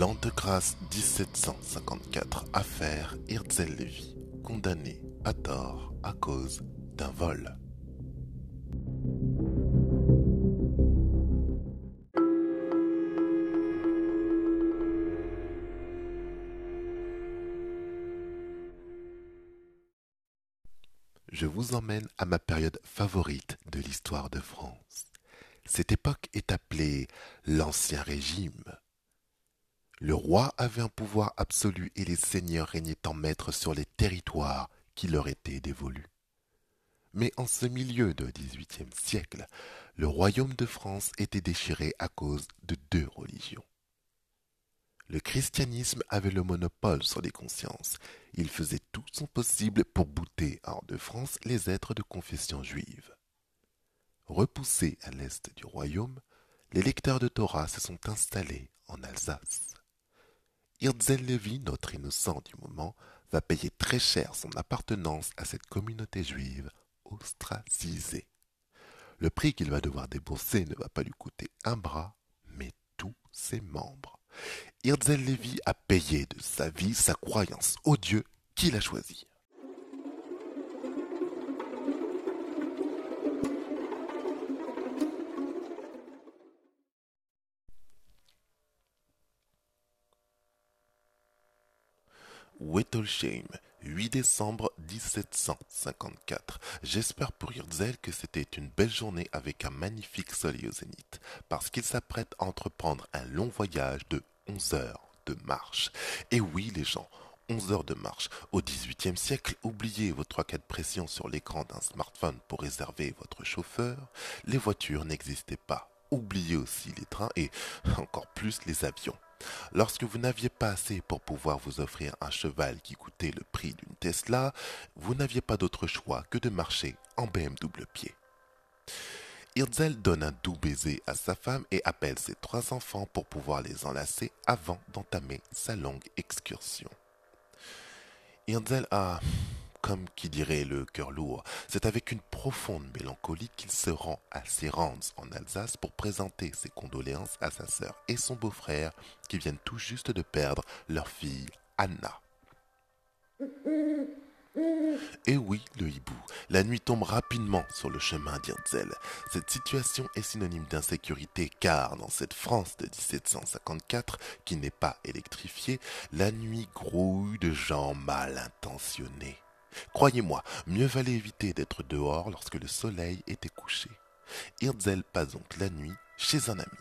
L'an de grâce 1754, affaire Hirzel Lévy, condamné à tort à cause d'un vol. Je vous emmène à ma période favorite de l'histoire de France. Cette époque est appelée l'Ancien Régime. Le roi avait un pouvoir absolu et les seigneurs régnaient en maître sur les territoires qui leur étaient dévolus. Mais en ce milieu de XVIIIe siècle, le royaume de France était déchiré à cause de deux religions. Le christianisme avait le monopole sur les consciences. Il faisait tout son possible pour bouter hors de France les êtres de confession juive. Repoussés à l'est du royaume, les lecteurs de Torah se sont installés en Alsace. Hirzel Lévy, notre innocent du moment, va payer très cher son appartenance à cette communauté juive ostracisée. Le prix qu'il va devoir débourser ne va pas lui coûter un bras, mais tous ses membres. Hirzel Lévy a payé de sa vie sa croyance au Dieu qu'il a choisi. Wettolsheim, 8 décembre 1754. J'espère pour Hirzel que c'était une belle journée avec un magnifique soleil au zénith, parce qu'il s'apprête à entreprendre un long voyage de 11 heures de marche. Et oui, les gens, 11 heures de marche. Au XVIIIe siècle, oubliez vos trois cas de pression sur l'écran d'un smartphone pour réserver votre chauffeur. Les voitures n'existaient pas. Oubliez aussi les trains et encore plus les avions. Lorsque vous n'aviez pas assez pour pouvoir vous offrir un cheval qui coûtait le prix d'une Tesla, vous n'aviez pas d'autre choix que de marcher en BM double pied. Hirzel donne un doux baiser à sa femme et appelle ses trois enfants pour pouvoir les enlacer avant d'entamer sa longue excursion. Hirzel a comme qui dirait le cœur lourd, c'est avec une profonde mélancolie qu'il se rend à Sérans en Alsace pour présenter ses condoléances à sa sœur et son beau-frère qui viennent tout juste de perdre leur fille Anna. Et oui, le hibou, la nuit tombe rapidement sur le chemin d'Irzel. Cette situation est synonyme d'insécurité car dans cette France de 1754, qui n'est pas électrifiée, la nuit grouille de gens mal intentionnés. Croyez-moi, mieux valait éviter d'être dehors lorsque le soleil était couché. Hirzel passe donc la nuit chez un ami.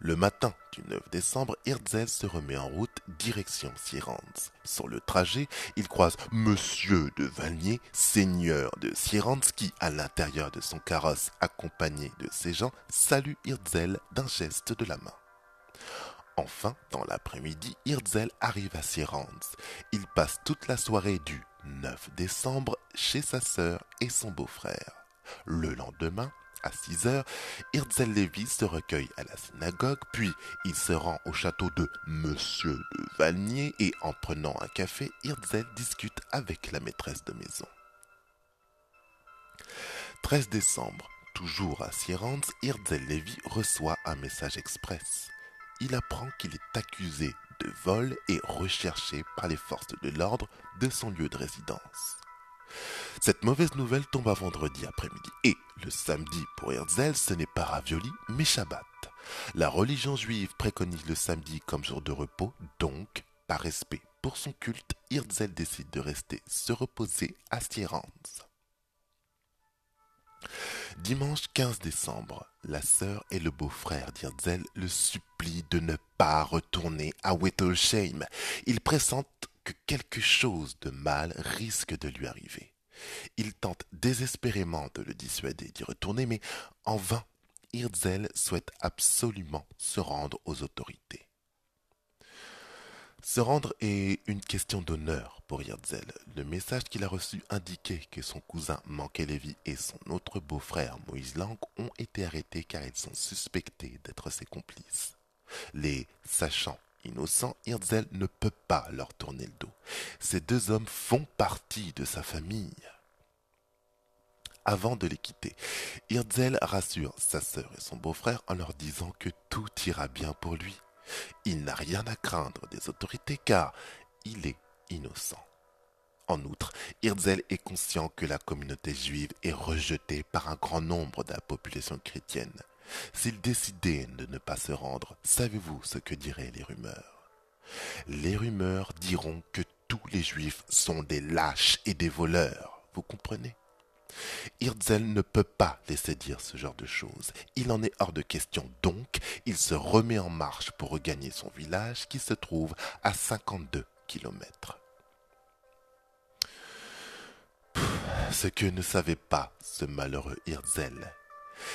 Le matin du 9 décembre, Hirzel se remet en route direction Sierrands. Sur le trajet, il croise Monsieur de Valnier, seigneur de Sierrands, qui, à l'intérieur de son carrosse accompagné de ses gens, salue Hirzel d'un geste de la main. Enfin, dans l'après-midi, Hirzel arrive à Sierrands. Il passe toute la soirée du 9 décembre chez sa sœur et son beau-frère. Le lendemain, à 6 heures, Hirzel Lévy se recueille à la synagogue, puis il se rend au château de Monsieur de Valnier et en prenant un café, Hirzel discute avec la maîtresse de maison. 13 décembre, toujours à Sierrands, Hirzel Lévy reçoit un message express il apprend qu'il est accusé de vol et recherché par les forces de l'ordre de son lieu de résidence. Cette mauvaise nouvelle tombe à vendredi après-midi et le samedi pour Herzl ce n'est pas ravioli mais Shabbat. La religion juive préconise le samedi comme jour de repos, donc, par respect pour son culte, Herzl décide de rester se reposer à Stierans. Dimanche 15 décembre, la sœur et le beau-frère d'Irzel le supplient de ne pas retourner à Whittleshame. Ils pressentent que quelque chose de mal risque de lui arriver. Ils tentent désespérément de le dissuader d'y retourner, mais en vain. Hirzel souhaite absolument se rendre aux autorités. Se rendre est une question d'honneur pour Hirzel. Le message qu'il a reçu indiquait que son cousin Mankelevy et son autre beau-frère Moïse Lang ont été arrêtés car ils sont suspectés d'être ses complices. Les sachant innocents, Hirzel ne peut pas leur tourner le dos. Ces deux hommes font partie de sa famille. Avant de les quitter, Hirzel rassure sa sœur et son beau-frère en leur disant que tout ira bien pour lui Il n'a rien à craindre des autorités car il est innocent. En outre, Hirzel est conscient que la communauté juive est rejetée par un grand nombre de la population chrétienne. S'il décidait de ne pas se rendre, savez-vous ce que diraient les rumeurs? Les rumeurs diront que tous les juifs sont des lâches et des voleurs. Vous comprenez? Hirzel ne peut pas laisser dire ce genre de choses. Il en est hors de question. Donc, il se remet en marche pour regagner son village qui se trouve à 52 kilomètres. Ce que ne savait pas ce malheureux Hirzel,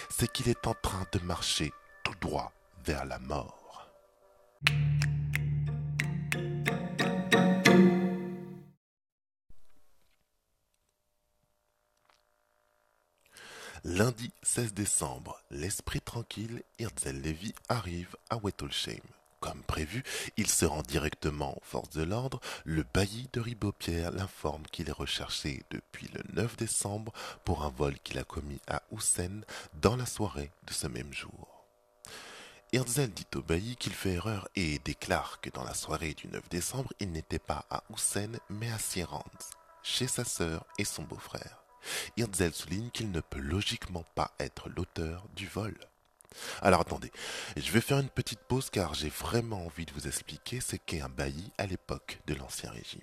c'est qu'il est en train de marcher tout droit vers la mort. Lundi 16 décembre, l'esprit tranquille, Hirzel Levy arrive à Wettolsheim. Comme prévu, il se rend directement aux forces de l'ordre. Le bailli de Ribeaupierre l'informe qu'il est recherché depuis le 9 décembre pour un vol qu'il a commis à Houssen dans la soirée de ce même jour. Hirzel dit au bailli qu'il fait erreur et déclare que dans la soirée du 9 décembre, il n'était pas à Houssen mais à Sierrans, chez sa sœur et son beau-frère. Hirzel souligne qu'il ne peut logiquement pas être l'auteur du vol. Alors attendez, je vais faire une petite pause car j'ai vraiment envie de vous expliquer ce qu'est un bailli à l'époque de l'Ancien Régime.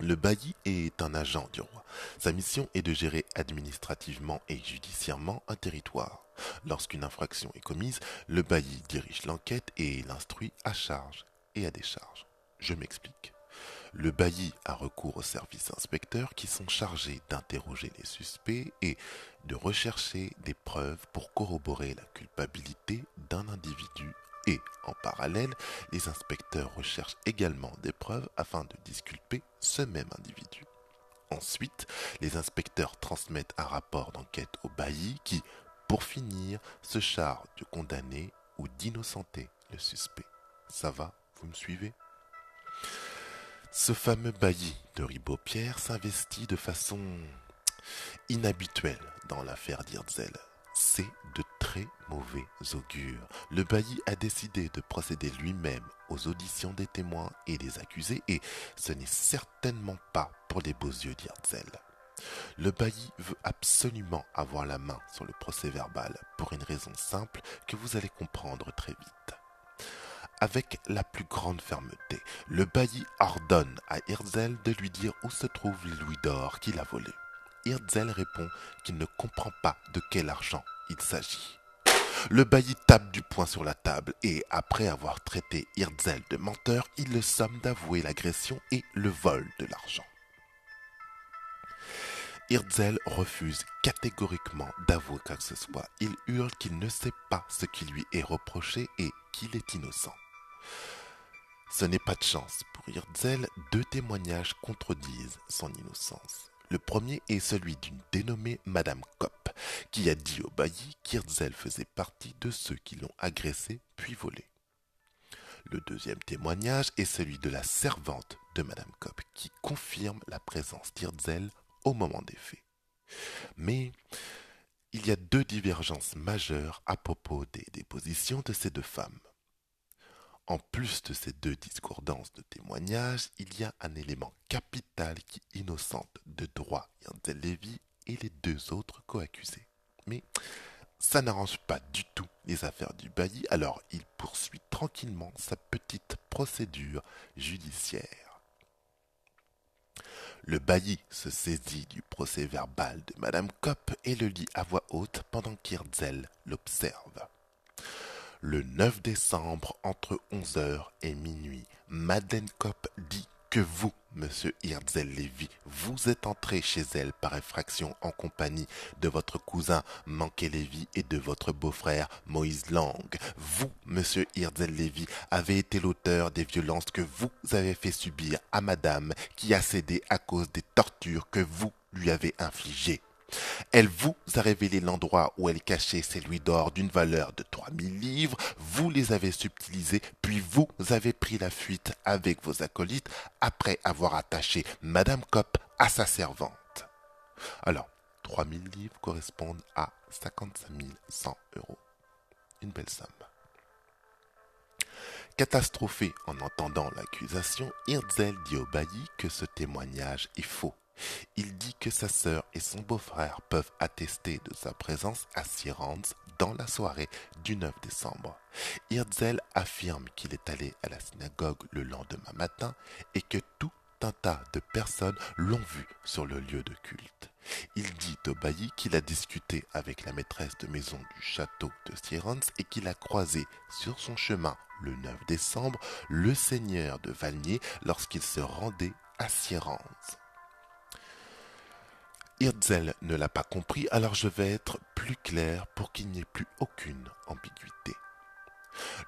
Le bailli est un agent du roi. Sa mission est de gérer administrativement et judiciairement un territoire. Lorsqu'une infraction est commise, le bailli dirige l'enquête et l'instruit à charge et à décharge. Je m'explique. Le bailli a recours aux services inspecteurs qui sont chargés d'interroger les suspects et de rechercher des preuves pour corroborer la culpabilité d'un individu et, en parallèle, les inspecteurs recherchent également des preuves afin de disculper ce même individu. Ensuite, les inspecteurs transmettent un rapport d'enquête au bailli qui, pour finir, se charge de condamner ou d'innocenter le suspect. Ça va Vous me suivez? Ce fameux bailli de Ribaud-Pierre s'investit de façon inhabituelle dans l'affaire d'Irzel. C'est de très mauvais augure. Le bailli a décidé de procéder lui-même aux auditions des témoins et des accusés et ce n'est certainement pas pour les beaux yeux d'Irzel. Le bailli veut absolument avoir la main sur le procès verbal pour une raison simple que vous allez comprendre très vite. Avec la plus grande fermeté, le bailli ordonne à Hirzel de lui dire où se trouvent les louis d'or qu'il a volés. Hirzel répond qu'il ne comprend pas de quel argent il s'agit. Le bailli tape du poing sur la table et, après avoir traité Hirzel de menteur, il le somme d'avouer l'agression et le vol de l'argent. Hirzel refuse catégoriquement d'avouer quoi que ce soit. Il hurle qu'il ne sait pas ce qui lui est reproché et qu'il est innocent. Ce n'est pas de chance. Pour Hirzel, deux témoignages contredisent son innocence. Le premier est celui d'une dénommée Madame Kopp, qui a dit au bailli qu'Hirzel faisait partie de ceux qui l'ont agressé puis volé. Le deuxième témoignage est celui de la servante de Madame Kopp, qui confirme la présence d'Hirzel au moment des faits. Mais il y a deux divergences majeures à propos des dépositions de ces deux femmes. En plus de ces deux discordances de témoignages, il y a un élément capital qui innocente de droit Yantel Lévy et les deux autres coaccusés. Mais ça n'arrange pas du tout les affaires du bailli, alors il poursuit tranquillement sa petite procédure judiciaire. Le bailli se saisit du procès verbal de Madame Kopp et le lit à voix haute pendant qu'Irzel l'observe. Le 9 décembre, entre 11h et minuit, Madeleine Kopp dit que vous, monsieur Hirzel Lévy, vous êtes entré chez elle par effraction en compagnie de votre cousin Manqué Lévy et de votre beau-frère Moïse Lang. Vous, monsieur Hirzel Lévy, avez été l'auteur des violences que vous avez fait subir à madame qui a cédé à cause des tortures que vous lui avez infligées. Elle vous a révélé l'endroit où elle cachait ses louis d'or d'une valeur de 3000 livres, vous les avez subtilisés, puis vous avez pris la fuite avec vos acolytes après avoir attaché Madame Kopp à sa servante. Alors, 3000 livres correspondent à 55 100 euros. Une belle somme. Catastrophé en entendant l'accusation, Hirzel dit au bailli que ce témoignage est faux. Il dit que sa sœur et son beau-frère peuvent attester de sa présence à Sirens dans la soirée du 9 décembre. Hirzel affirme qu'il est allé à la synagogue le lendemain matin et que tout un tas de personnes l'ont vu sur le lieu de culte. Il dit au bailli qu'il a discuté avec la maîtresse de maison du château de Sirens et qu'il a croisé sur son chemin le 9 décembre le seigneur de Valnier lorsqu'il se rendait à Sirens. Hirzel ne l'a pas compris, alors je vais être plus clair pour qu'il n'y ait plus aucune ambiguïté.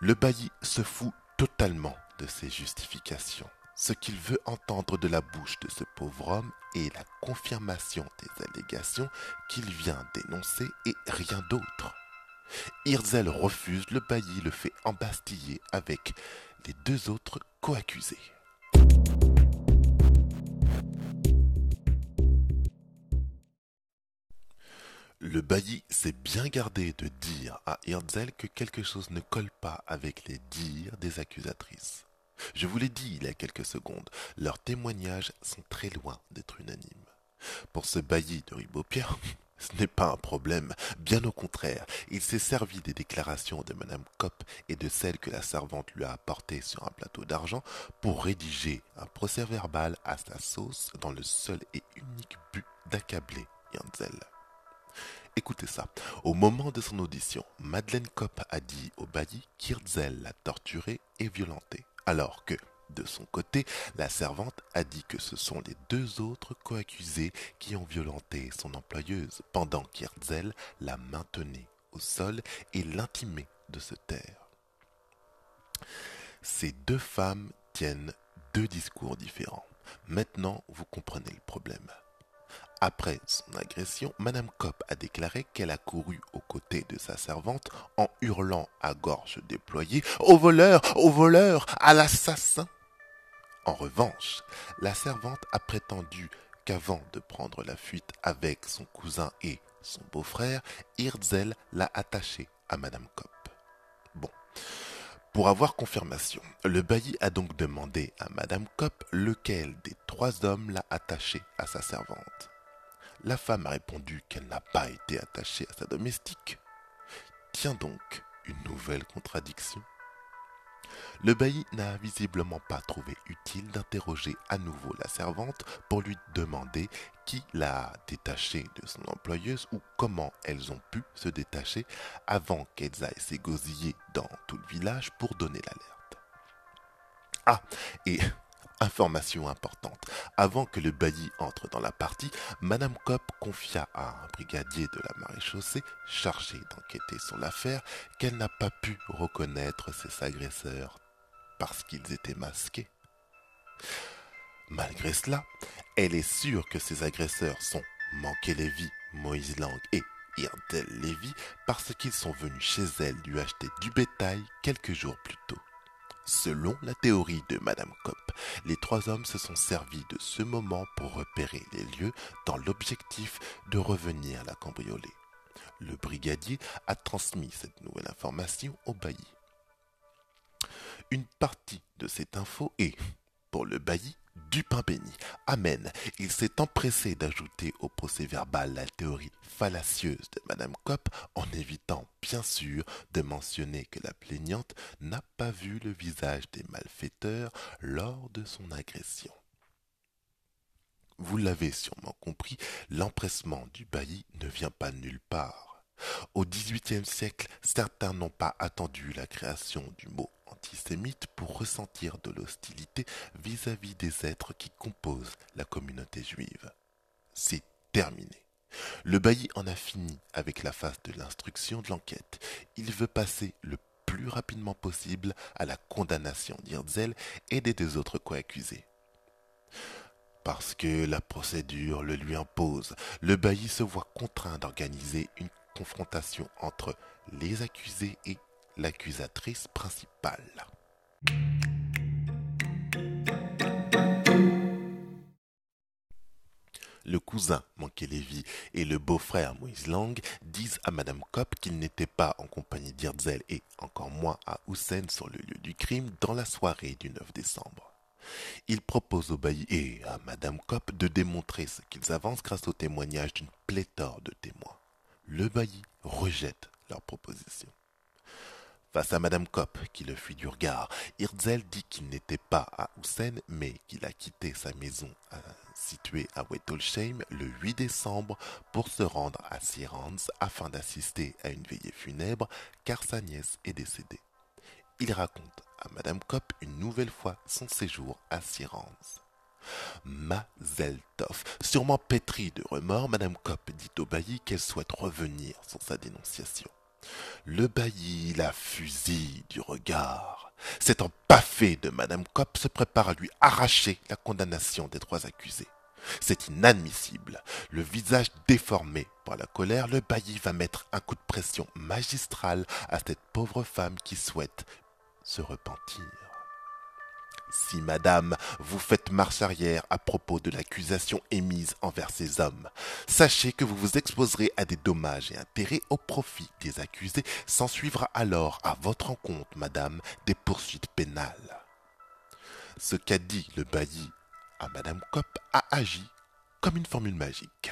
Le bailli se fout totalement de ses justifications. Ce qu'il veut entendre de la bouche de ce pauvre homme est la confirmation des allégations qu'il vient d'énoncer et rien d'autre. Hirzel refuse, le bailli le fait embastiller avec les deux autres coaccusés. Le bailli s'est bien gardé de dire à Hirzel que quelque chose ne colle pas avec les dires des accusatrices. Je vous l'ai dit il y a quelques secondes, leurs témoignages sont très loin d'être unanimes. Pour ce bailli de Ribopierre, ce n'est pas un problème, bien au contraire, il s'est servi des déclarations de Madame Kopp et de celles que la servante lui a apportées sur un plateau d'argent pour rédiger un procès verbal à sa sauce dans le seul et unique but d'accabler Yanzel. Écoutez ça. Au moment de son audition, Madeleine Kopp a dit au bailli qu'Irzel l'a torturé et violenté, alors que, de son côté, la servante a dit que ce sont les deux autres coaccusés qui ont violenté son employeuse, pendant qu'Irzel la maintenait au sol et l'intimait de se taire. Ces deux femmes tiennent deux discours différents. Maintenant, vous comprenez le problème. Après son agression, Madame Kopp a déclaré qu'elle a couru aux côtés de sa servante en hurlant à gorge déployée Au voleur Au voleur À l'assassin En revanche, la servante a prétendu qu'avant de prendre la fuite avec son cousin et son beau-frère, Hirzel l'a attachée à Madame Kopp. Bon. Pour avoir confirmation, le bailli a donc demandé à Madame Kopp lequel des trois hommes l'a attachée à sa servante. La femme a répondu qu'elle n'a pas été attachée à sa domestique. Tiens donc, une nouvelle contradiction. Le bailli n'a visiblement pas trouvé utile d'interroger à nouveau la servante pour lui demander qui l'a détachée de son employeuse ou comment elles ont pu se détacher avant qu'elles aillent s'égosiller dans tout le village pour donner l'alerte. Ah, et Information importante. Avant que le bailli entre dans la partie, Madame Kopp confia à un brigadier de la maréchaussée, chargé d'enquêter sur l'affaire, qu'elle n'a pas pu reconnaître ses agresseurs parce qu'ils étaient masqués. Malgré cela, elle est sûre que ses agresseurs sont Manqué Lévy, Moïse Lang et Irdel Lévy parce qu'ils sont venus chez elle lui acheter du bétail quelques jours plus tôt. Selon la théorie de Madame Kopp, les trois hommes se sont servis de ce moment pour repérer les lieux dans l'objectif de revenir la cambrioler. Le brigadier a transmis cette nouvelle information au bailli. Une partie de cette info est, pour le bailli, du pain béni. Amen. Il s'est empressé d'ajouter au procès verbal la théorie fallacieuse de Madame Kopp en évitant, bien sûr, de mentionner que la plaignante n'a pas vu le visage des malfaiteurs lors de son agression. Vous l'avez sûrement compris, l'empressement du bailli ne vient pas nulle part. Au XVIIIe siècle, certains n'ont pas attendu la création du mot antisémite pour ressentir de l'hostilité vis-à-vis des êtres qui composent la communauté juive. C'est terminé. Le bailli en a fini avec la phase de l'instruction de l'enquête. Il veut passer le plus rapidement possible à la condamnation d'Irzel et des deux autres co-accusés. Parce que la procédure le lui impose, le bailli se voit contraint d'organiser une confrontation entre les accusés et l'accusatrice principale. Le cousin Lévy et le beau-frère Moïse Lang disent à Madame Kopp qu'ils n'étaient pas en compagnie d'Irzel et encore moins à Hussein sur le lieu du crime dans la soirée du 9 décembre. Ils proposent au bailli et à Madame Kopp de démontrer ce qu'ils avancent grâce au témoignage d'une pléthore de témoins. Le bailli rejette leur proposition. Face à Madame Kopp, qui le fuit du regard, Hirzel dit qu'il n'était pas à Hussein, mais qu'il a quitté sa maison euh, située à Wettolsheim le 8 décembre pour se rendre à Sirans afin d'assister à une veillée funèbre car sa nièce est décédée. Il raconte à Madame Kopp une nouvelle fois son séjour à Sirans. Mazeltov. Sûrement pétrie de remords, Madame Kopp dit au bailli qu'elle souhaite revenir sur sa dénonciation. Le bailli la fusille du regard. Cet empaffé de Madame Kopp se prépare à lui arracher la condamnation des trois accusés. C'est inadmissible. Le visage déformé par la colère, le bailli va mettre un coup de pression magistral à cette pauvre femme qui souhaite se repentir. Si, madame, vous faites marche arrière à propos de l'accusation émise envers ces hommes, sachez que vous vous exposerez à des dommages et intérêts au profit des accusés. S'ensuivra alors à votre encontre, madame, des poursuites pénales. Ce qu'a dit le bailli à madame Kopp a agi comme une formule magique.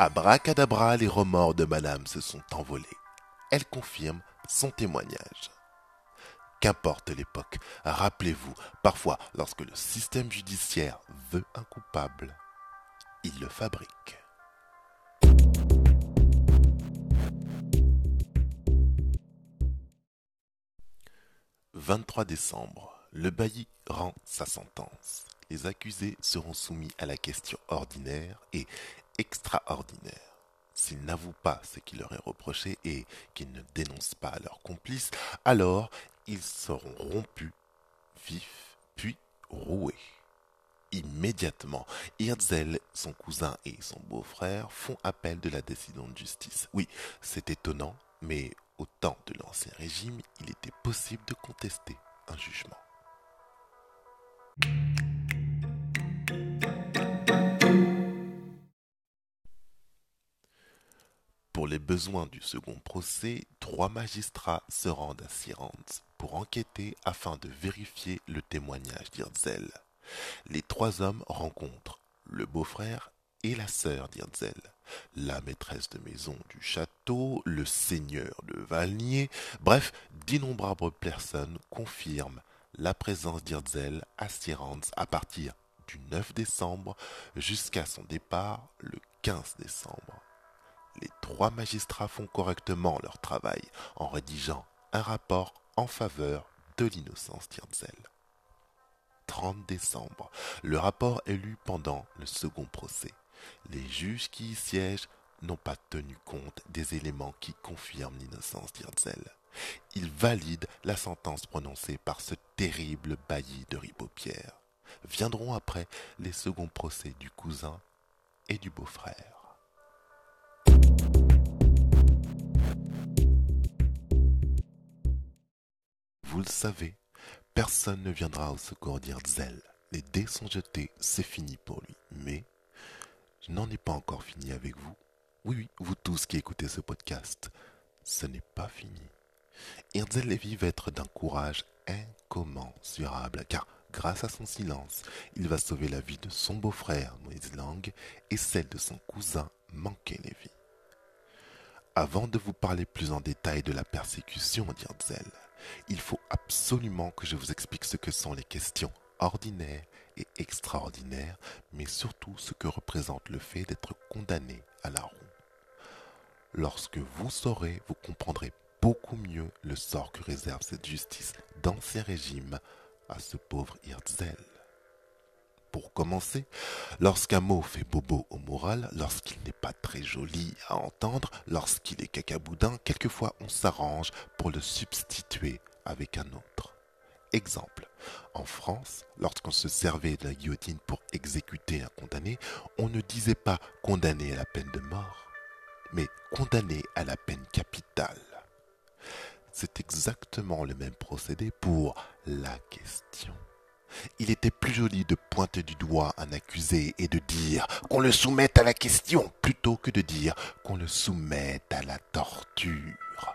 Abracadabra, les remords de madame se sont envolés. Elle confirme son témoignage. Qu'importe l'époque, rappelez-vous, parfois, lorsque le système judiciaire veut un coupable, il le fabrique. « 23 décembre. Le bailli rend sa sentence. Les accusés seront soumis à la question ordinaire et extraordinaire. S'ils n'avouent pas ce qui leur est reproché et qu'ils ne dénoncent pas leurs complices, alors ils seront rompus, vifs, puis roués. Immédiatement, Hirzel, son cousin et son beau-frère font appel de la décision de justice. Oui, c'est étonnant, mais au temps de l'Ancien Régime, il était possible de contester un jugement. Pour les besoins du second procès, trois magistrats se rendent à Sirens pour enquêter afin de vérifier le témoignage d'Irzel. Les trois hommes rencontrent le beau-frère et la sœur d'Irzel, la maîtresse de maison du château, le seigneur de Valnier, bref, d'innombrables personnes confirment la présence d'Irzel à Sirens à partir du 9 décembre jusqu'à son départ le 15 décembre les trois magistrats font correctement leur travail en rédigeant un rapport en faveur de l'innocence d'Irzel. 30 décembre, le rapport est lu pendant le second procès. Les juges qui y siègent n'ont pas tenu compte des éléments qui confirment l'innocence d'Irzel. Ils valident la sentence prononcée par ce terrible bailli de Ribopierre. Viendront après les seconds procès du cousin et du beau-frère. Vous le savez, personne ne viendra au secours d'Irzel. Les dés sont jetés, c'est fini pour lui. Mais je n'en ai pas encore fini avec vous. Oui, oui, vous tous qui écoutez ce podcast, ce n'est pas fini. Irzel Lévy va être d'un courage incommensurable, car grâce à son silence, il va sauver la vie de son beau-frère Moïse Lang et celle de son cousin Manqué Lévy. Avant de vous parler plus en détail de la persécution d'Irzel, il faut absolument que je vous explique ce que sont les questions ordinaires et extraordinaires, mais surtout ce que représente le fait d'être condamné à la roue. Lorsque vous saurez, vous comprendrez beaucoup mieux le sort que réserve cette justice d'ancien régime à ce pauvre Hirzel. Pour commencer, lorsqu'un mot fait bobo au moral, lorsqu'il n'est pas très joli à entendre, lorsqu'il est cacaboudin, quelquefois on s'arrange pour le substituer avec un autre. Exemple, en France, lorsqu'on se servait de la guillotine pour exécuter un condamné, on ne disait pas condamné à la peine de mort, mais condamné à la peine capitale. c'est exactement le même procédé pour la question. Il était plus joli de pointer du doigt un accusé et de dire qu'on le soumette à la question plutôt que de dire qu'on le soumette à la torture.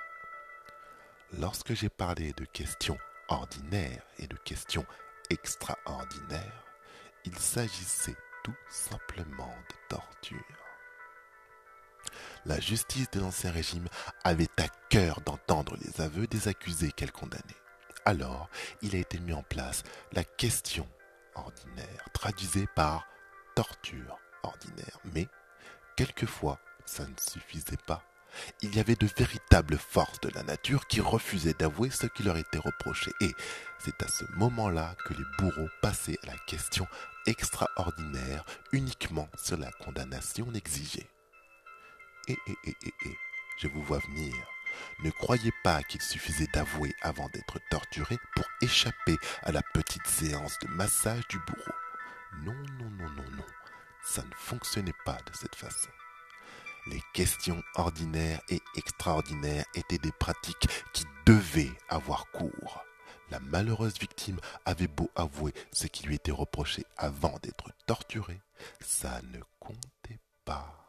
Lorsque j'ai parlé de questions ordinaires et de questions extraordinaires, il s'agissait tout simplement de torture. La justice de l'Ancien Régime avait à cœur d'entendre les aveux des accusés qu'elle condamnait. Alors, il a été mis en place la question ordinaire, traduisée par torture ordinaire. Mais, quelquefois, ça ne suffisait pas. Il y avait de véritables forces de la nature qui refusaient d'avouer ce qui leur était reproché. Et c'est à ce moment-là que les bourreaux passaient à la question extraordinaire uniquement sur la condamnation exigée. Et, et, et, et, et, je vous vois venir. Ne croyez pas qu'il suffisait d'avouer avant d'être torturé pour échapper à la petite séance de massage du bourreau. Non, non, non, non, non. Ça ne fonctionnait pas de cette façon. Les questions ordinaires et extraordinaires étaient des pratiques qui devaient avoir cours. La malheureuse victime avait beau avouer ce qui lui était reproché avant d'être torturée, ça ne comptait pas.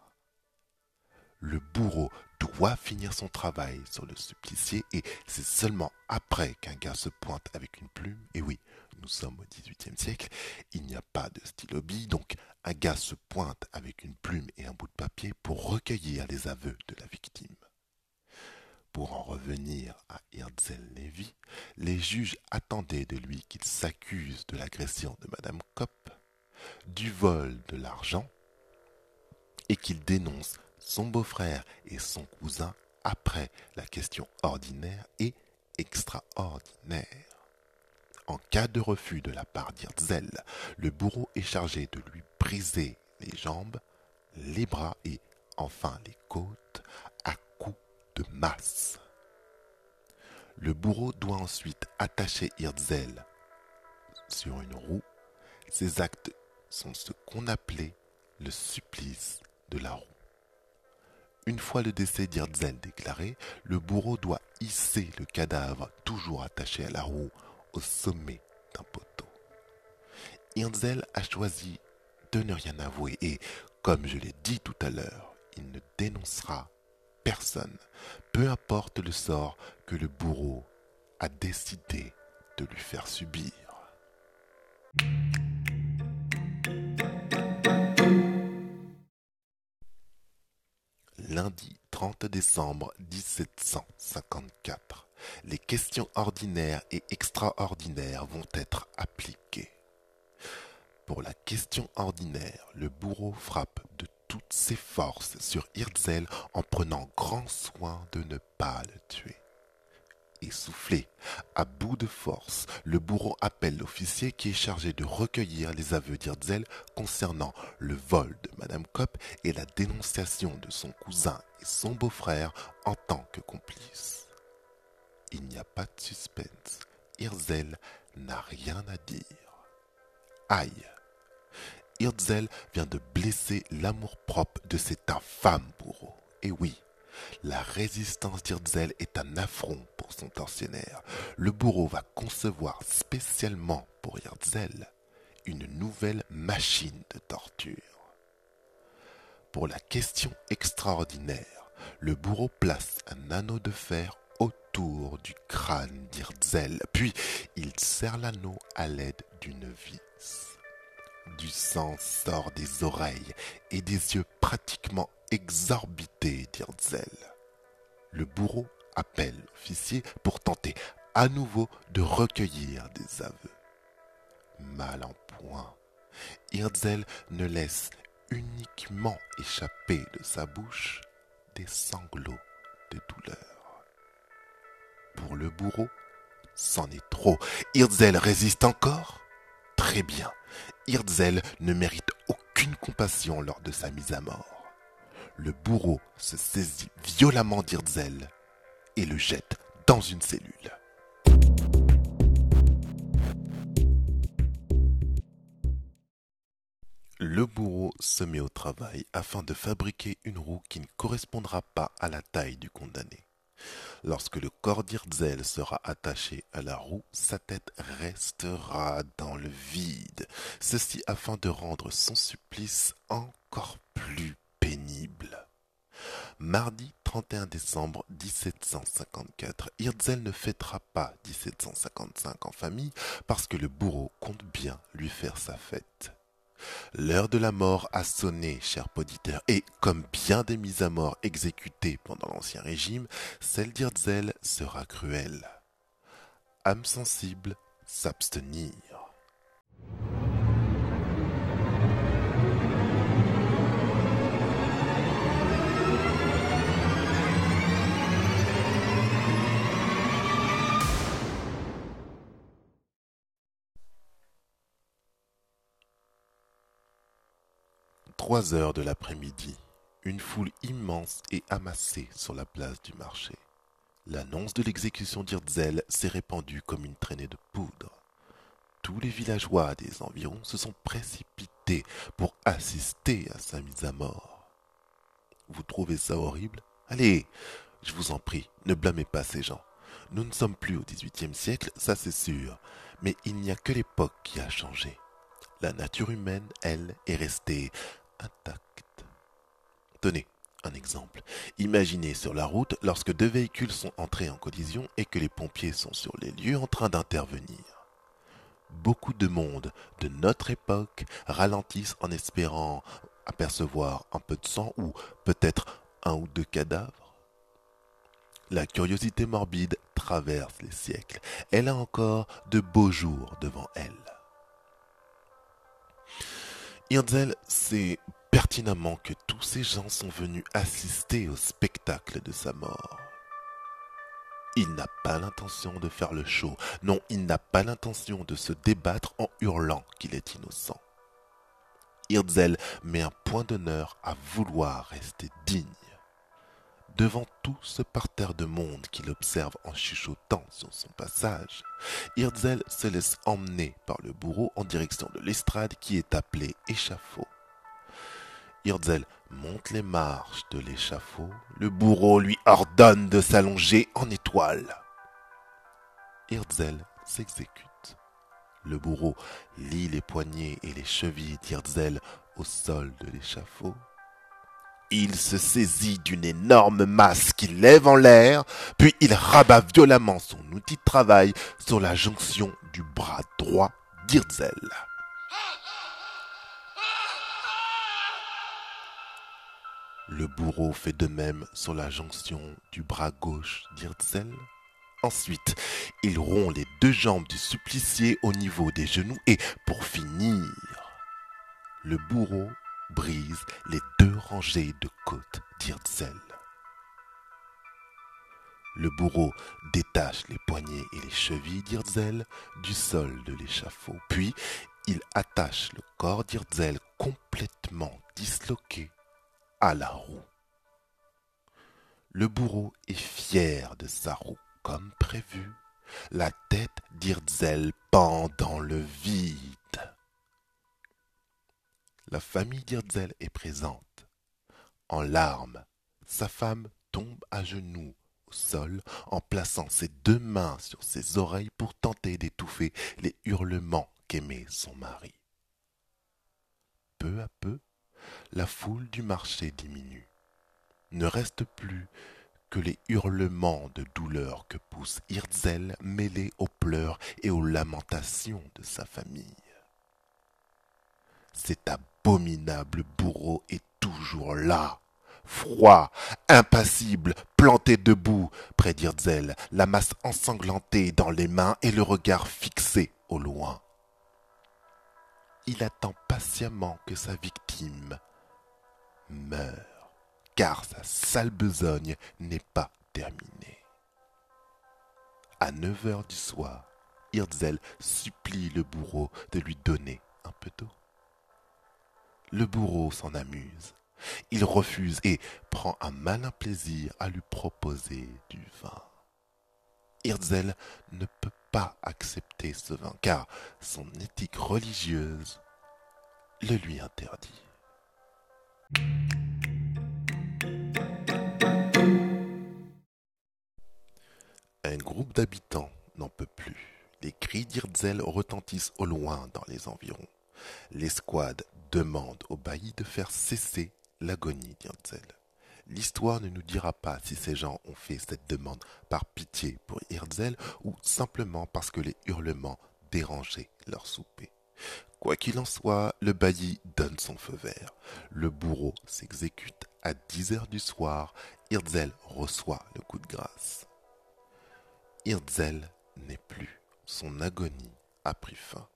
Le bourreau doit finir son travail sur le supplicié et c'est seulement après qu'un gars se pointe avec une plume, et oui, nous sommes au XVIIIe siècle, il n'y a pas de stylo bille, donc un gars se pointe avec une plume et un bout de papier pour recueillir les aveux de la victime. Pour en revenir à Herzl Lévy, les juges attendaient de lui qu'il s'accuse de l'agression de Madame Kopp, du vol de l'argent, et qu'il dénonce son beau-frère et son cousin après la question ordinaire et extraordinaire. En cas de refus de la part d'Irzel, le bourreau est chargé de lui briser les jambes, les bras et enfin les côtes à coups de masse. Le bourreau doit ensuite attacher Irzel sur une roue. Ces actes sont ce qu'on appelait le supplice de la roue. Une fois le décès d'Irzel déclaré, le bourreau doit hisser le cadavre toujours attaché à la roue au sommet d'un poteau. Irzel a choisi de ne rien avouer et, comme je l'ai dit tout à l'heure, il ne dénoncera personne, peu importe le sort que le bourreau a décidé de lui faire subir. Lundi 30 décembre 1754 les questions ordinaires et extraordinaires vont être appliquées. Pour la question ordinaire, le bourreau frappe de toutes ses forces sur Hirzel en prenant grand soin de ne pas le tuer. Essoufflé, à bout de force, le bourreau appelle l'officier qui est chargé de recueillir les aveux d'Irzel concernant le vol de Madame Kopp et la dénonciation de son cousin et son beau-frère en tant que complices il n'y a pas de suspense. Hirzel n'a rien à dire. Aïe. Hirzel vient de blesser l'amour-propre de cet infâme bourreau. Et oui, la résistance d'Irzel est un affront pour son tortionnaire. Le bourreau va concevoir spécialement pour Hirzel une nouvelle machine de torture. Pour la question extraordinaire, le bourreau place un anneau de fer autour du crâne d'Irzel, puis il serre l'anneau à l'aide d'une vis. Du sang sort des oreilles et des yeux pratiquement exorbités d'Irzel. Le bourreau appelle l'officier pour tenter à nouveau de recueillir des aveux. Mal en point, Hirzel ne laisse uniquement échapper de sa bouche des sanglots de douleur pour le bourreau C'en est trop. Hirzel résiste encore? Très bien. Hirzel ne mérite aucune compassion lors de sa mise à mort. Le bourreau se saisit violemment d'Hirzel et le jette dans une cellule. Le bourreau se met au travail afin de fabriquer une roue qui ne correspondra pas à la taille du condamné. Lorsque le corps d'Irzel sera attaché à la roue, sa tête restera dans le vide. Ceci afin de rendre son supplice encore plus pénible. Mardi 31 décembre 1754, Hirzel ne fêtera pas 1755 en famille parce que le bourreau compte bien lui faire sa fête. L'heure de la mort a sonné, cher poditeur, et comme bien des mises à mort exécutées pendant l'Ancien Régime, celle d'Irzel sera cruelle. Âme sensible, s'abstenir. Trois heures de l'après-midi, une foule immense est amassée sur la place du marché. L'annonce de l'exécution d'Irzel s'est répandue comme une traînée de poudre. Tous les villageois des environs se sont précipités pour assister à sa mise à mort. Vous trouvez ça horrible? Allez, je vous en prie, ne blâmez pas ces gens. Nous ne sommes plus au XVIIIe siècle, ça c'est sûr, mais il n'y a que l'époque qui a changé. La nature humaine, elle, est restée Tenez, un exemple. Imaginez sur la route lorsque deux véhicules sont entrés en collision et que les pompiers sont sur les lieux en train d'intervenir. Beaucoup de monde de notre époque ralentissent en espérant apercevoir un peu de sang ou peut-être un ou deux cadavres. La curiosité morbide traverse les siècles. Elle a encore de beaux jours devant elle. Hirzel sait pertinemment que tous ces gens sont venus assister au spectacle de sa mort. Il n'a pas l'intention de faire le show. Non, il n'a pas l'intention de se débattre en hurlant qu'il est innocent. Hirzel met un point d'honneur à vouloir rester digne devant tout ce parterre de monde qu'il observe en chuchotant sur son passage, Hirzel se laisse emmener par le bourreau en direction de l'estrade qui est appelée échafaud. Hirzel monte les marches de l'échafaud, le bourreau lui ordonne de s'allonger en étoile. Hirzel s'exécute. Le bourreau lie les poignets et les chevilles d'Hirzel au sol de l'échafaud il se saisit d'une énorme masse qu'il lève en l'air, puis il rabat violemment son outil de travail sur la jonction du bras droit d'Irzel. Le bourreau fait de même sur la jonction du bras gauche d'Irzel. Ensuite, il rompt les deux jambes du supplicié au niveau des genoux et, pour finir, le bourreau brise les deux rangées de côtes d'Irzel. Le bourreau détache les poignets et les chevilles d'Irzel du sol de l'échafaud, puis il attache le corps d'Irzel complètement disloqué à la roue. Le bourreau est fier de sa roue comme prévu. La tête d'Irzel pend dans le vide. La famille d'Irzel est présente. En larmes, sa femme tombe à genoux au sol en plaçant ses deux mains sur ses oreilles pour tenter d'étouffer les hurlements qu'aimait son mari. Peu à peu, la foule du marché diminue. Ne reste plus que les hurlements de douleur que pousse Hirzel mêlés aux pleurs et aux lamentations de sa famille. C'est à l'abominable bourreau est toujours là, froid, impassible, planté debout près d'Irzel, la masse ensanglantée dans les mains et le regard fixé au loin. Il attend patiemment que sa victime meure, car sa sale besogne n'est pas terminée. À neuf heures du soir, Hirzel supplie le bourreau de lui donner un peu d'eau. Le bourreau s'en amuse. Il refuse et prend un malin plaisir à lui proposer du vin. Hirzel ne peut pas accepter ce vin car son éthique religieuse le lui interdit. Un groupe d'habitants n'en peut plus. Les cris d'Irzel retentissent au loin dans les environs. L'escouade demande au bailli de faire cesser l'agonie d'Irzel. L'histoire ne nous dira pas si ces gens ont fait cette demande par pitié pour Irzel ou simplement parce que les hurlements dérangeaient leur souper. Quoi qu'il en soit, le bailli donne son feu vert. Le bourreau s'exécute à 10 heures du soir. Irzel reçoit le coup de grâce. Irzel n'est plus. Son agonie a pris fin.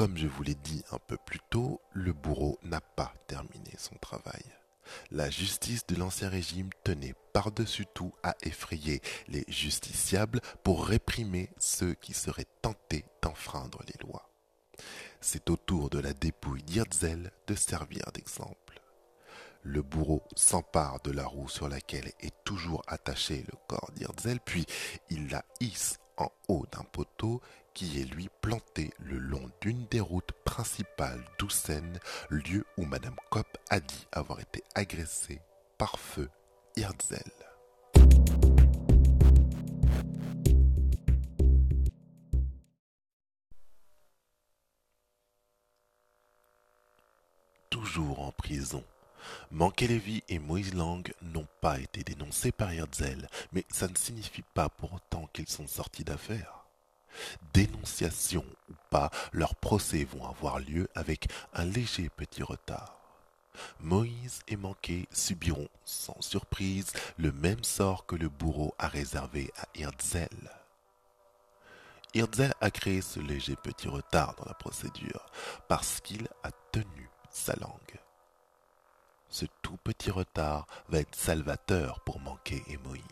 Comme je vous l'ai dit un peu plus tôt, le bourreau n'a pas terminé son travail. La justice de l'Ancien Régime tenait par-dessus tout à effrayer les justiciables pour réprimer ceux qui seraient tentés d'enfreindre les lois. C'est au tour de la dépouille d'Irzel de servir d'exemple. Le bourreau s'empare de la roue sur laquelle est toujours attaché le corps d'Irzel, puis il la hisse en haut d'un poteau qui est lui planté le long d'une des routes principales d'Oussen, lieu où Madame Kopp a dit avoir été agressée par feu Hirzel. Toujours en prison. Mankelévi et Moïse Lang n'ont pas été dénoncés par Hirzel, mais ça ne signifie pas pour autant qu'ils sont sortis d'affaires dénonciation ou pas, leurs procès vont avoir lieu avec un léger petit retard. Moïse et Manqué subiront sans surprise le même sort que le bourreau a réservé à Hirzel. Hirzel a créé ce léger petit retard dans la procédure parce qu'il a tenu sa langue. Ce tout petit retard va être salvateur pour Manqué et Moïse.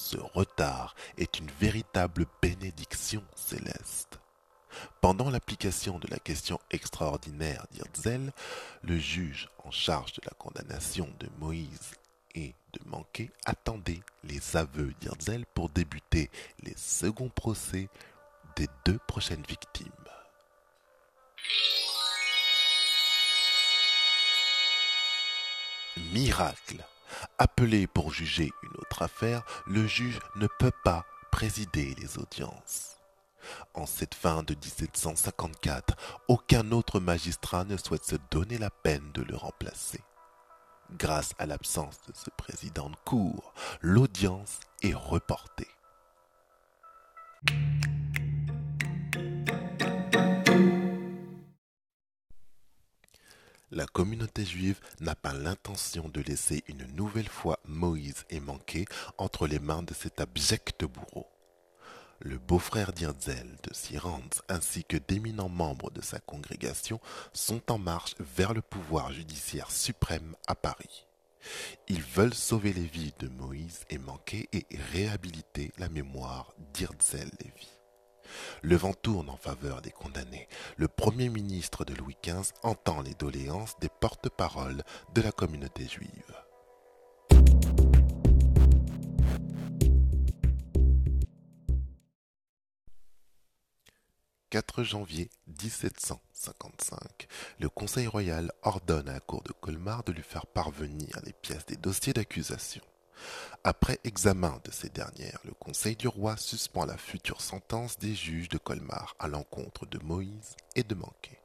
Ce retard est une véritable bénédiction céleste. Pendant l'application de la question extraordinaire d'Irzel, le juge en charge de la condamnation de Moïse et de Manqué attendait les aveux d'Irzel pour débuter les seconds procès des deux prochaines victimes. Miracle Appelé pour juger une autre affaire, le juge ne peut pas présider les audiences. En cette fin de 1754, aucun autre magistrat ne souhaite se donner la peine de le remplacer. Grâce à l'absence de ce président de cour, l'audience est reportée. La communauté juive n'a pas l'intention de laisser une nouvelle fois Moïse et Manqué entre les mains de cet abject bourreau. Le beau-frère d'Irzel de Sirens ainsi que d'éminents membres de sa congrégation sont en marche vers le pouvoir judiciaire suprême à Paris. Ils veulent sauver les vies de Moïse et Manqué et réhabiliter la mémoire d'Irzel Lévy. Le vent tourne en faveur des condamnés. Le Premier ministre de Louis XV entend les doléances des porte-paroles de la communauté juive. 4 janvier 1755, le Conseil royal ordonne à la cour de Colmar de lui faire parvenir les pièces des dossiers d'accusation. Après examen de ces dernières, le Conseil du roi suspend la future sentence des juges de Colmar à l'encontre de Moïse et de Manquet.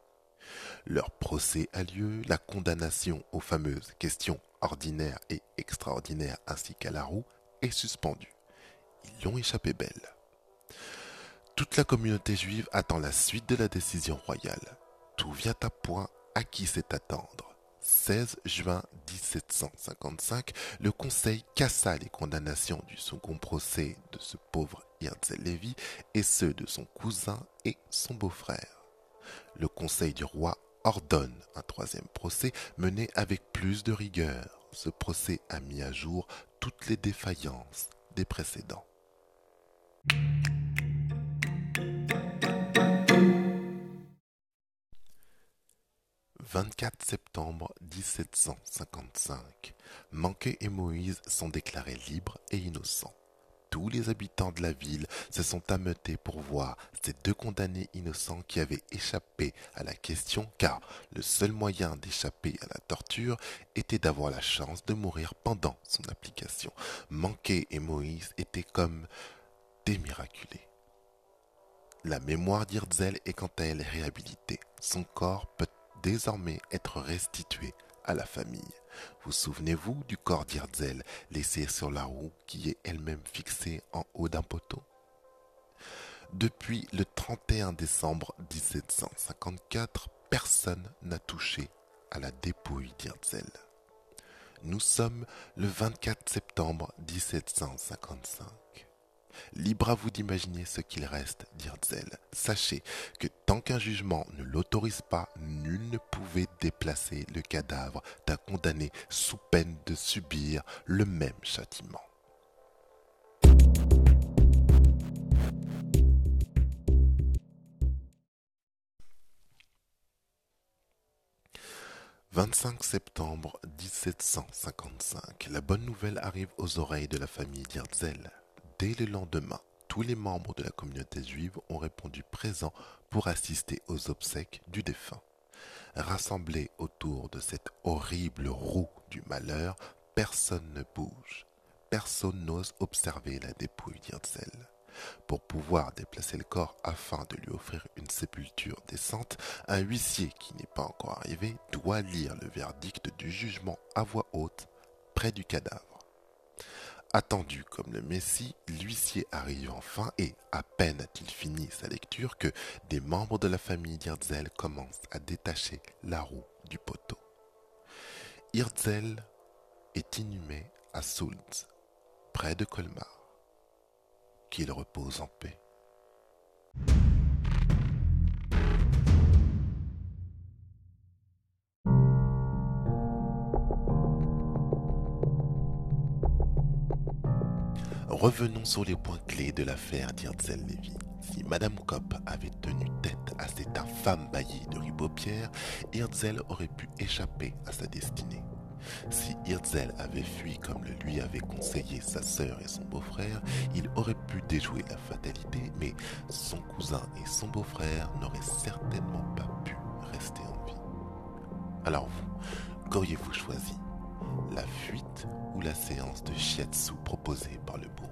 Leur procès a lieu, la condamnation aux fameuses questions ordinaires et extraordinaires ainsi qu'à la roue est suspendue. Ils l'ont échappé belle. Toute la communauté juive attend la suite de la décision royale. Tout vient à point à qui sait attendre? 16 juin 1755, le Conseil cassa les condamnations du second procès de ce pauvre Herzl Lévy et ceux de son cousin et son beau-frère. Le Conseil du roi ordonne un troisième procès mené avec plus de rigueur. Ce procès a mis à jour toutes les défaillances des précédents. 24 septembre 1755, Manquet et Moïse sont déclarés libres et innocents. tous les habitants de la ville se sont ameutés pour voir ces deux condamnés innocents qui avaient échappé à la question, car le seul moyen d'échapper à la torture était d'avoir la chance de mourir pendant son application. Manqué et Moïse étaient comme des miraculés. La mémoire d'Irzel est quant à elle réhabilitée. Son corps peut désormais être restitué à la famille. Vous souvenez-vous du corps d'Irzel laissé sur la roue qui est elle-même fixée en haut d'un poteau? Depuis le 31 décembre 1754, personne n'a touché à la dépouille d'Irzel. Nous sommes le 24 septembre 1755. Libre à vous d'imaginer ce qu'il reste d'Irzel. Sachez que tant qu'un jugement ne l'autorise pas, nul ne pouvait déplacer le cadavre d'un condamné sous peine de subir le même châtiment. « 25 septembre 1755. La bonne nouvelle arrive aux oreilles de la famille d'Irzel. Dès le lendemain, tous les membres de la communauté juive ont répondu présents pour assister aux obsèques du défunt. Rassemblés autour de cette horrible roue du malheur, personne ne bouge. Personne n'ose observer la dépouille d'Irzel. Pour pouvoir déplacer le corps afin de lui offrir une sépulture décente, un huissier qui n'est pas encore arrivé doit lire le verdict du jugement à voix haute près du cadavre. Attendu comme le Messie, l'huissier arrive enfin et, à peine a-t-il fini sa lecture que des membres de la famille d'Irzel commencent à détacher la roue du poteau. Irzel est inhumé à Sulz, près de Colmar. Qu'il repose en paix. Revenons sur les points clés de l'affaire d'Irzel Lévy. Si Madame Kopp avait tenu tête à cet infâme bailli de Ribeaupierre, Hirzel aurait pu échapper à sa destinée. Si Hirzel avait fui comme le lui avait conseillé sa sœur et son beau-frère, il aurait pu déjouer la fatalité, mais son cousin et son beau-frère n'auraient certainement pas pu rester en vie. Alors vous, qu'auriez-vous choisi? La fuite ou la séance de shiatsu proposée par le bourreau.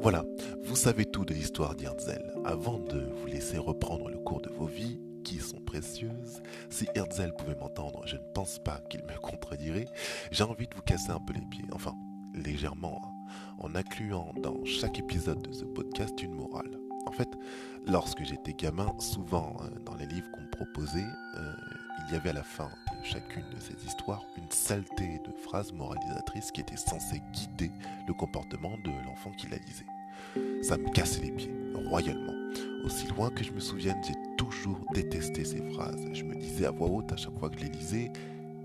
Voilà, vous savez tout de l'histoire d'Irzel. Avant de vous laisser reprendre le cours de vos vies, qui sont précieuses, si Herzl pouvait m'entendre, je ne pense pas qu'il me contredirait, j'ai envie de vous casser un peu les pieds, enfin, légèrement, hein, en incluant dans chaque épisode de ce podcast une morale. En fait, lorsque j'étais gamin, souvent euh, dans les livres qu'on me proposait, euh, il y avait à la fin de chacune de ces histoires une saleté de phrases moralisatrices qui étaient censées guider le comportement de l'enfant qui la lisait. Ça me cassait les pieds, royalement. Aussi loin que je me souvienne, j'ai toujours détesté ces phrases. Je me disais à voix haute à chaque fois que je les lisais,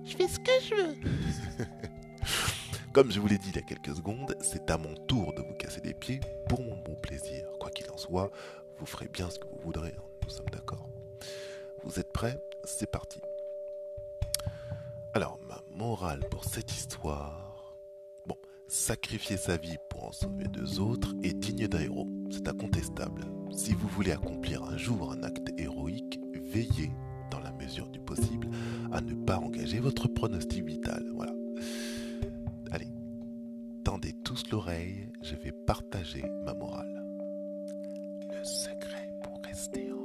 je fais ce que je veux. Comme je vous l'ai dit il y a quelques secondes, c'est à mon tour de vous casser les pieds pour mon bon plaisir. Quoi qu'il en soit, vous ferez bien ce que vous voudrez, hein. nous sommes d'accord. Vous êtes prêts? C'est parti. Alors, ma morale pour cette histoire. Bon, sacrifier sa vie pour en sauver deux autres est digne d'un héros, c'est incontestable. Si vous voulez accomplir un jour un acte héroïque, veillez, dans la mesure du possible, à ne pas engager votre pronostic vital. Voilà tous l'oreille, je vais partager ma morale. Le secret pour rester en